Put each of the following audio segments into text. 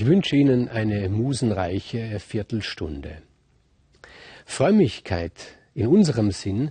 Ich wünsche Ihnen eine musenreiche Viertelstunde. Frömmigkeit in unserem Sinn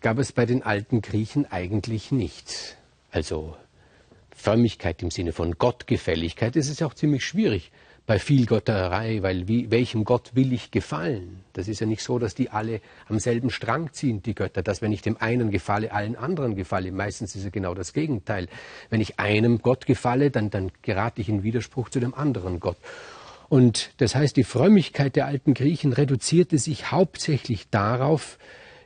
gab es bei den alten Griechen eigentlich nicht. Also Frömmigkeit im Sinne von Gottgefälligkeit, ist ja auch ziemlich schwierig bei viel Gotterei, weil wie, welchem Gott will ich gefallen? Das ist ja nicht so, dass die alle am selben Strang ziehen, die Götter, dass wenn ich dem einen gefalle, allen anderen gefalle. Meistens ist es genau das Gegenteil. Wenn ich einem Gott gefalle, dann, dann gerate ich in Widerspruch zu dem anderen Gott. Und das heißt, die Frömmigkeit der alten Griechen reduzierte sich hauptsächlich darauf,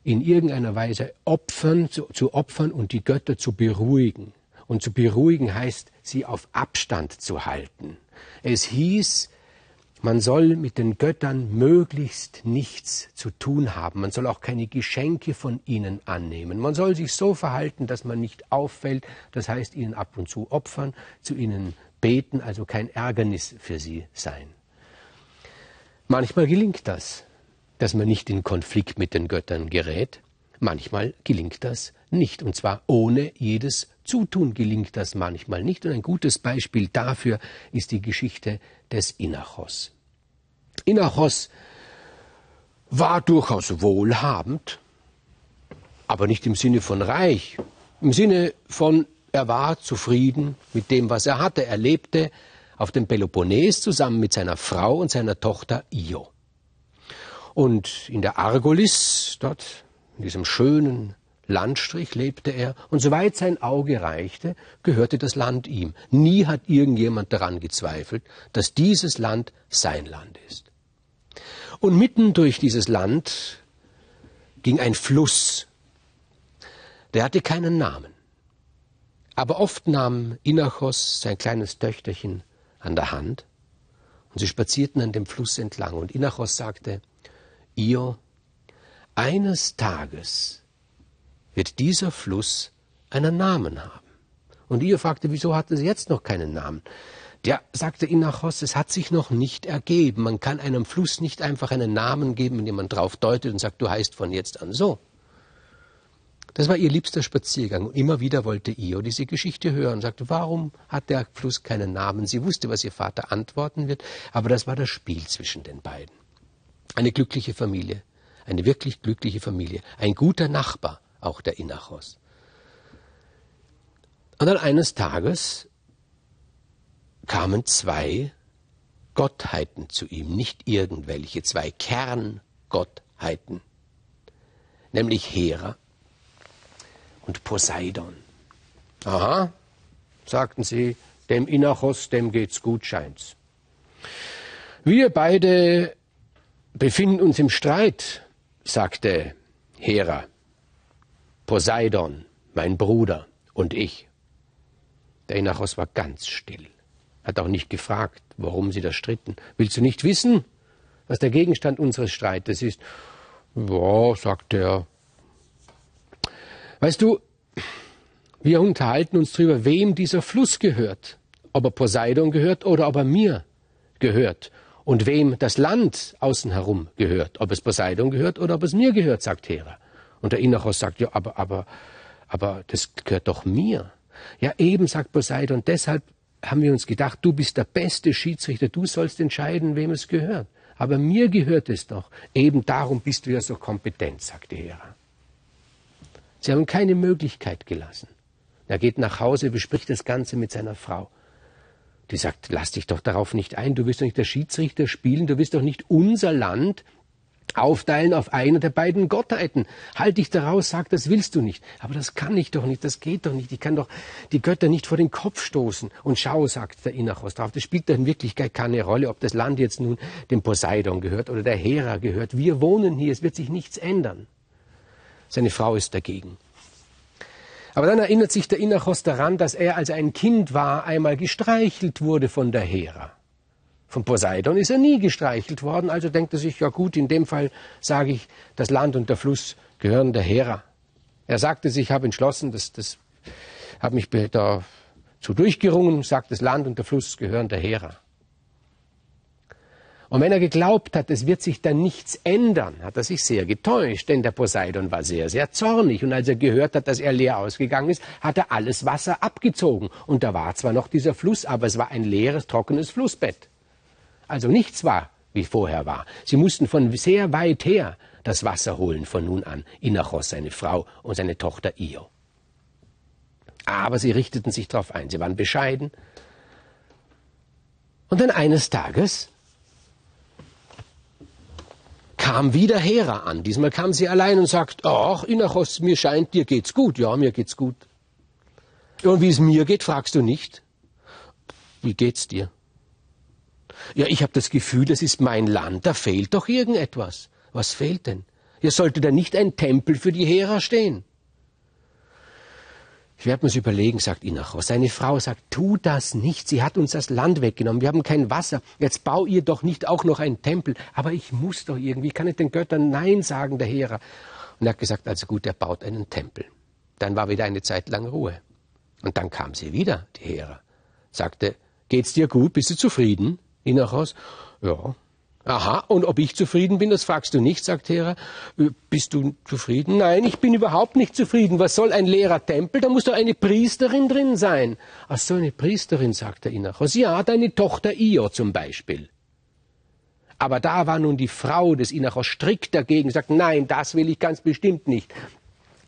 in irgendeiner Weise Opfern, zu, zu opfern und die Götter zu beruhigen. Und zu beruhigen heißt, sie auf Abstand zu halten. Es hieß, man soll mit den Göttern möglichst nichts zu tun haben. Man soll auch keine Geschenke von ihnen annehmen. Man soll sich so verhalten, dass man nicht auffällt. Das heißt, ihnen ab und zu opfern, zu ihnen beten, also kein Ärgernis für sie sein. Manchmal gelingt das, dass man nicht in Konflikt mit den Göttern gerät. Manchmal gelingt das nicht, und zwar ohne jedes Zutun gelingt das manchmal nicht. Und ein gutes Beispiel dafür ist die Geschichte des Inachos. Inachos war durchaus wohlhabend, aber nicht im Sinne von reich, im Sinne von er war zufrieden mit dem, was er hatte. Er lebte auf dem Peloponnes zusammen mit seiner Frau und seiner Tochter Io. Und in der Argolis, dort in diesem schönen Landstrich lebte er, und soweit sein Auge reichte, gehörte das Land ihm. Nie hat irgendjemand daran gezweifelt, dass dieses Land sein Land ist. Und mitten durch dieses Land ging ein Fluss. Der hatte keinen Namen. Aber oft nahm Inachos sein kleines Töchterchen an der Hand und sie spazierten an dem Fluss entlang. Und Inachos sagte, Io, eines Tages wird dieser Fluss einen Namen haben. Und Io fragte, wieso hat es jetzt noch keinen Namen? Der sagte Inachos, es hat sich noch nicht ergeben. Man kann einem Fluss nicht einfach einen Namen geben, indem man drauf deutet und sagt, du heißt von jetzt an so. Das war ihr liebster Spaziergang. Und immer wieder wollte Io diese Geschichte hören und sagte, warum hat der Fluss keinen Namen? Sie wusste, was ihr Vater antworten wird, aber das war das Spiel zwischen den beiden. Eine glückliche Familie, eine wirklich glückliche Familie, ein guter Nachbar, auch der Inachos. Und dann eines Tages kamen zwei Gottheiten zu ihm, nicht irgendwelche, zwei Kerngottheiten, nämlich Hera und Poseidon. Aha, sagten sie, dem Inachos, dem geht's gut, scheint's. Wir beide befinden uns im Streit, sagte Hera. Poseidon, mein Bruder und ich. Der Inachos war ganz still, hat auch nicht gefragt, warum sie da stritten. Willst du nicht wissen, was der Gegenstand unseres Streites ist? Ja, sagte er. Weißt du, wir unterhalten uns darüber, wem dieser Fluss gehört. Ob er Poseidon gehört oder ob er mir gehört und wem das Land außen herum gehört, ob es Poseidon gehört oder ob es mir gehört, sagt Hera. Und der Inachos sagt, ja, aber, aber, aber das gehört doch mir. Ja, eben, sagt Poseidon, deshalb haben wir uns gedacht, du bist der beste Schiedsrichter, du sollst entscheiden, wem es gehört. Aber mir gehört es doch. Eben darum bist du ja so kompetent, sagte Hera. Sie haben keine Möglichkeit gelassen. Er geht nach Hause, bespricht das Ganze mit seiner Frau. Die sagt, lass dich doch darauf nicht ein, du wirst doch nicht der Schiedsrichter spielen, du wirst doch nicht unser Land aufteilen auf eine der beiden Gottheiten. Halt dich daraus, sag, das willst du nicht. Aber das kann ich doch nicht, das geht doch nicht. Ich kann doch die Götter nicht vor den Kopf stoßen. Und schau, sagt der Inachos drauf, das spielt doch in Wirklichkeit keine Rolle, ob das Land jetzt nun dem Poseidon gehört oder der Hera gehört. Wir wohnen hier, es wird sich nichts ändern. Seine Frau ist dagegen. Aber dann erinnert sich der Inachos daran, dass er, als er ein Kind war, einmal gestreichelt wurde von der Hera. Von Poseidon ist er nie gestreichelt worden, also denkt er sich, ja gut, in dem Fall sage ich, das Land und der Fluss gehören der Hera. Er sagte sich, ich habe entschlossen, das, das habe mich dazu durchgerungen, sagt, das Land und der Fluss gehören der Hera. Und wenn er geglaubt hat, es wird sich dann nichts ändern, hat er sich sehr getäuscht, denn der Poseidon war sehr, sehr zornig. Und als er gehört hat, dass er leer ausgegangen ist, hat er alles Wasser abgezogen. Und da war zwar noch dieser Fluss, aber es war ein leeres, trockenes Flussbett. Also nichts war, wie vorher war. Sie mussten von sehr weit her das Wasser holen von nun an, Inachos, seine Frau und seine Tochter Io. Aber sie richteten sich darauf ein, sie waren bescheiden. Und dann eines Tages kam wieder Hera an. Diesmal kam sie allein und sagt, ach, Inachos, mir scheint, dir geht's gut. Ja, mir geht's gut. Und wie es mir geht, fragst du nicht. Wie geht's dir? Ja, ich habe das Gefühl, das ist mein Land, da fehlt doch irgendetwas. Was fehlt denn? Hier sollte da nicht ein Tempel für die Hera stehen. Ich werde mir's überlegen, sagt Inachos. Seine Frau sagt, tu das nicht. Sie hat uns das Land weggenommen. Wir haben kein Wasser. Jetzt bau ihr doch nicht auch noch einen Tempel. Aber ich muss doch irgendwie. Kann ich den Göttern Nein sagen, der Hera? Und er hat gesagt, also gut, er baut einen Tempel. Dann war wieder eine Zeit lang Ruhe. Und dann kam sie wieder, die Hera. Sagte, geht's dir gut? Bist du zufrieden? Inachos? Ja, Aha, und ob ich zufrieden bin, das fragst du nicht, sagt Hera. Äh, bist du zufrieden? Nein, ich bin überhaupt nicht zufrieden. Was soll ein leerer Tempel? Da muss doch eine Priesterin drin sein. Ach so, eine Priesterin, sagt der Inachos. Ja, deine Tochter Io zum Beispiel. Aber da war nun die Frau des Inachos strikt dagegen, sagt, nein, das will ich ganz bestimmt nicht.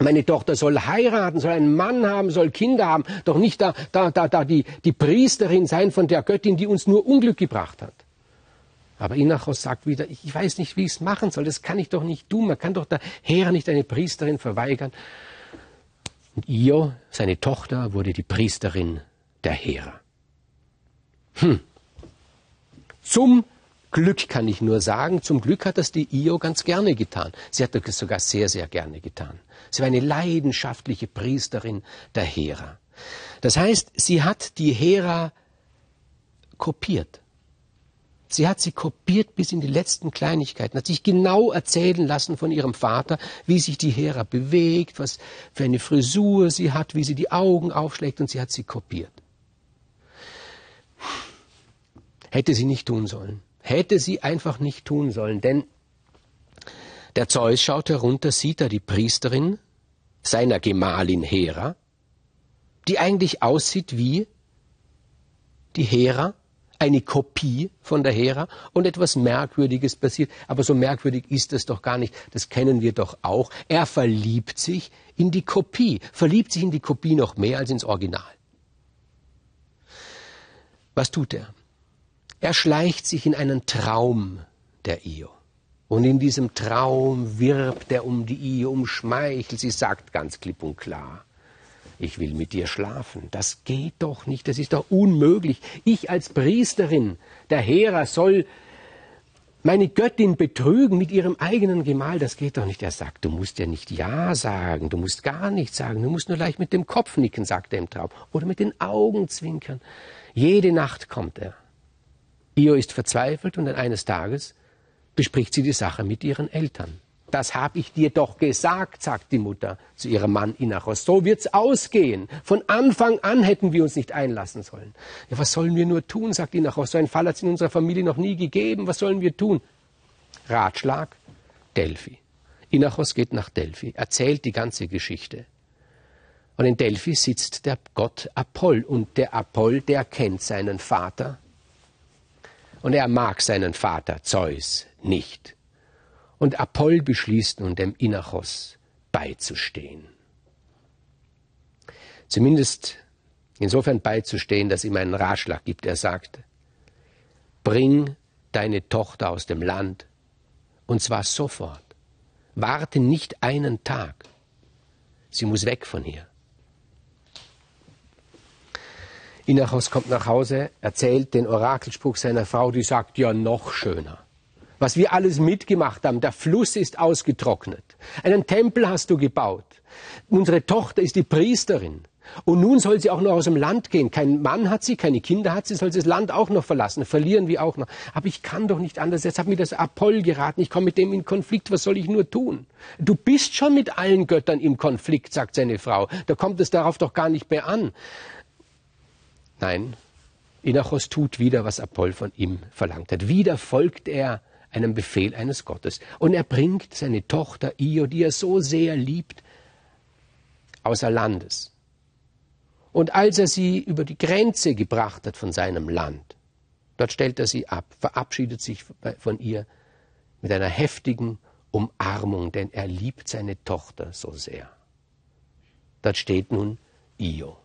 Meine Tochter soll heiraten, soll einen Mann haben, soll Kinder haben, doch nicht da, da, da, da die, die Priesterin sein von der Göttin, die uns nur Unglück gebracht hat. Aber Inachos sagt wieder, ich weiß nicht, wie ich es machen soll, das kann ich doch nicht tun, man kann doch der Herr nicht eine Priesterin verweigern. Und Io, seine Tochter, wurde die Priesterin der Hera. Hm. Zum Glück kann ich nur sagen, zum Glück hat das die Io ganz gerne getan. Sie hat das sogar sehr, sehr gerne getan. Sie war eine leidenschaftliche Priesterin der Hera. Das heißt, sie hat die Hera kopiert. Sie hat sie kopiert bis in die letzten Kleinigkeiten, hat sich genau erzählen lassen von ihrem Vater, wie sich die Hera bewegt, was für eine Frisur sie hat, wie sie die Augen aufschlägt und sie hat sie kopiert. Hätte sie nicht tun sollen. Hätte sie einfach nicht tun sollen, denn der Zeus schaut herunter, sieht da die Priesterin seiner Gemahlin Hera, die eigentlich aussieht wie die Hera eine Kopie von der Hera und etwas Merkwürdiges passiert. Aber so merkwürdig ist es doch gar nicht. Das kennen wir doch auch. Er verliebt sich in die Kopie, verliebt sich in die Kopie noch mehr als ins Original. Was tut er? Er schleicht sich in einen Traum der Io. Und in diesem Traum wirbt er um die Io, umschmeichelt. Sie sagt ganz klipp und klar, ich will mit dir schlafen. Das geht doch nicht, das ist doch unmöglich. Ich als Priesterin der Hera soll meine Göttin betrügen mit ihrem eigenen Gemahl, das geht doch nicht. Er sagt, du musst ja nicht Ja sagen, du musst gar nichts sagen, du musst nur leicht mit dem Kopf nicken, sagt er im Traum, oder mit den Augen zwinkern. Jede Nacht kommt er. Io ist verzweifelt und eines Tages bespricht sie die Sache mit ihren Eltern. Das habe ich dir doch gesagt, sagt die Mutter zu ihrem Mann Inachos. So wird's ausgehen. Von Anfang an hätten wir uns nicht einlassen sollen. Ja, was sollen wir nur tun, sagt Inachos. So einen Fall hat es in unserer Familie noch nie gegeben. Was sollen wir tun? Ratschlag, Delphi. Inachos geht nach Delphi, erzählt die ganze Geschichte. Und in Delphi sitzt der Gott Apoll. Und der Apoll, der kennt seinen Vater. Und er mag seinen Vater Zeus nicht. Und Apoll beschließt nun dem Inachos beizustehen. Zumindest insofern beizustehen, dass ihm einen Ratschlag gibt. Er sagt, bring deine Tochter aus dem Land, und zwar sofort. Warte nicht einen Tag. Sie muss weg von hier. Inachos kommt nach Hause, erzählt den Orakelspruch seiner Frau, die sagt, ja, noch schöner was wir alles mitgemacht haben. Der Fluss ist ausgetrocknet. Einen Tempel hast du gebaut. Unsere Tochter ist die Priesterin. Und nun soll sie auch noch aus dem Land gehen. Kein Mann hat sie, keine Kinder hat sie, soll sie das Land auch noch verlassen. Verlieren wir auch noch. Aber ich kann doch nicht anders. Jetzt hat mir das Apoll geraten. Ich komme mit dem in Konflikt. Was soll ich nur tun? Du bist schon mit allen Göttern im Konflikt, sagt seine Frau. Da kommt es darauf doch gar nicht mehr an. Nein, Inachos tut wieder, was Apoll von ihm verlangt hat. Wieder folgt er einem Befehl eines Gottes. Und er bringt seine Tochter Io, die er so sehr liebt, außer Landes. Und als er sie über die Grenze gebracht hat von seinem Land, Dort stellt er sie ab, verabschiedet sich von ihr mit einer heftigen Umarmung, denn er liebt seine Tochter so sehr. Dort steht nun Io.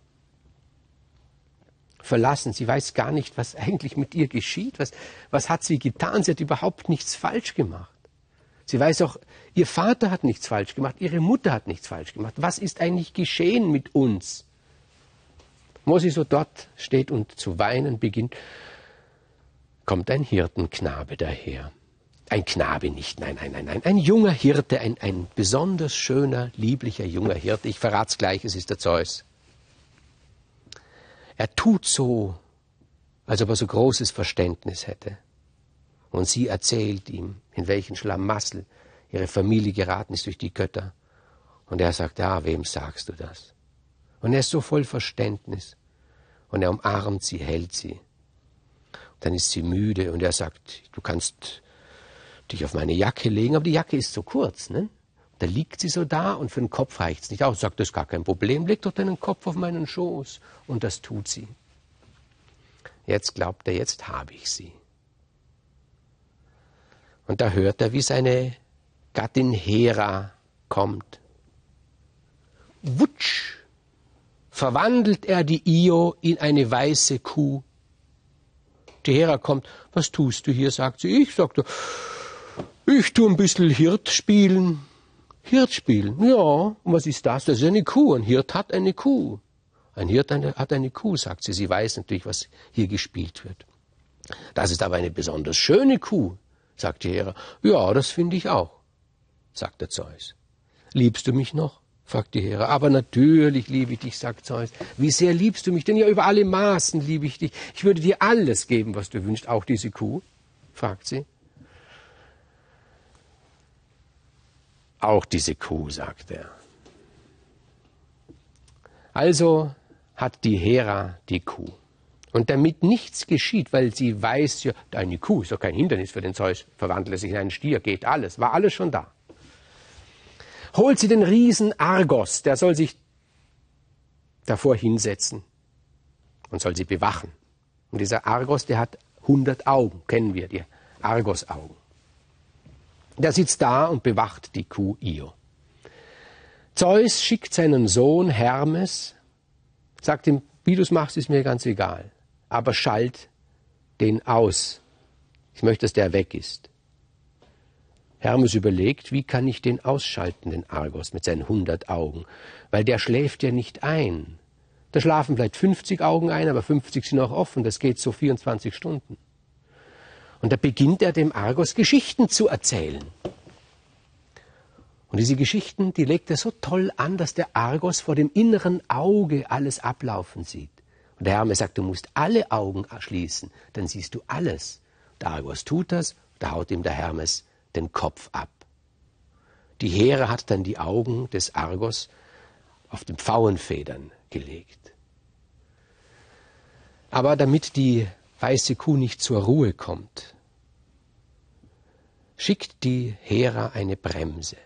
Verlassen, sie weiß gar nicht, was eigentlich mit ihr geschieht, was, was hat sie getan, sie hat überhaupt nichts falsch gemacht. Sie weiß auch, ihr Vater hat nichts falsch gemacht, ihre Mutter hat nichts falsch gemacht. Was ist eigentlich geschehen mit uns? Wo sie so dort steht und zu weinen beginnt, kommt ein Hirtenknabe daher. Ein Knabe nicht, nein, nein, nein, nein. Ein junger Hirte, ein, ein besonders schöner, lieblicher junger Hirte. Ich verrat's gleich, es ist der Zeus. Er tut so, als ob er so großes Verständnis hätte. Und sie erzählt ihm, in welchen Schlamassel ihre Familie geraten ist durch die Götter. Und er sagt, ja, wem sagst du das? Und er ist so voll Verständnis. Und er umarmt sie, hält sie. Dann ist sie müde und er sagt, du kannst dich auf meine Jacke legen, aber die Jacke ist so kurz, ne? Da liegt sie so da und für den Kopf reicht's nicht aus. Sagt, das ist gar kein Problem, leg doch deinen Kopf auf meinen Schoß. Und das tut sie. Jetzt glaubt er, jetzt habe ich sie. Und da hört er, wie seine Gattin Hera kommt. Wutsch verwandelt er die Io in eine weiße Kuh. Die Hera kommt, was tust du hier, sagt sie. Ich, sagte, ich tu ein bisschen Hirt spielen. Hirt spielen, ja, und was ist das? Das ist eine Kuh, ein Hirt hat eine Kuh. Ein Hirt hat eine Kuh, sagt sie. Sie weiß natürlich, was hier gespielt wird. Das ist aber eine besonders schöne Kuh, sagt die Hera. Ja, das finde ich auch, sagt der Zeus. Liebst du mich noch? fragt die Hera. Aber natürlich liebe ich dich, sagt Zeus. Wie sehr liebst du mich? Denn ja, über alle Maßen liebe ich dich. Ich würde dir alles geben, was du wünschst, auch diese Kuh, fragt sie. Auch diese Kuh, sagt er. Also hat die Hera die Kuh. Und damit nichts geschieht, weil sie weiß ja, eine Kuh ist doch kein Hindernis für den Zeus, verwandelt sich in einen Stier, geht alles, war alles schon da holt sie den Riesen Argos, der soll sich davor hinsetzen und soll sie bewachen. Und dieser Argos, der hat 100 Augen, kennen wir, die Argos-Augen. Der sitzt da und bewacht die Kuh Io. Zeus schickt seinen Sohn Hermes, sagt ihm, wie du es machst, ist mir ganz egal, aber schalt den aus. Ich möchte, dass der weg ist. Hermes überlegt, wie kann ich den ausschalten, den Argos, mit seinen hundert Augen, weil der schläft ja nicht ein. Da schlafen vielleicht 50 Augen ein, aber 50 sind auch offen, das geht so 24 Stunden. Und da beginnt er dem Argos Geschichten zu erzählen. Und diese Geschichten, die legt er so toll an, dass der Argos vor dem inneren Auge alles ablaufen sieht. Und der Hermes sagt, du musst alle Augen schließen, dann siehst du alles. Der Argos tut das, da haut ihm der Hermes den Kopf ab. Die Heere hat dann die Augen des Argos auf den Pfauenfedern gelegt. Aber damit die weiße Kuh nicht zur Ruhe kommt, schickt die Hera eine Bremse.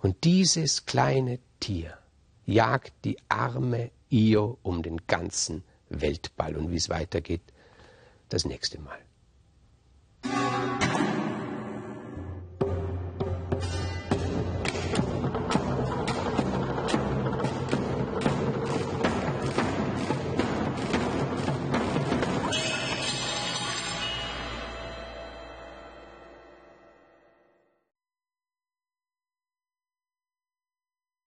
Und dieses kleine Tier jagt die arme Io um den ganzen Weltball. Und wie es weitergeht, das nächste Mal.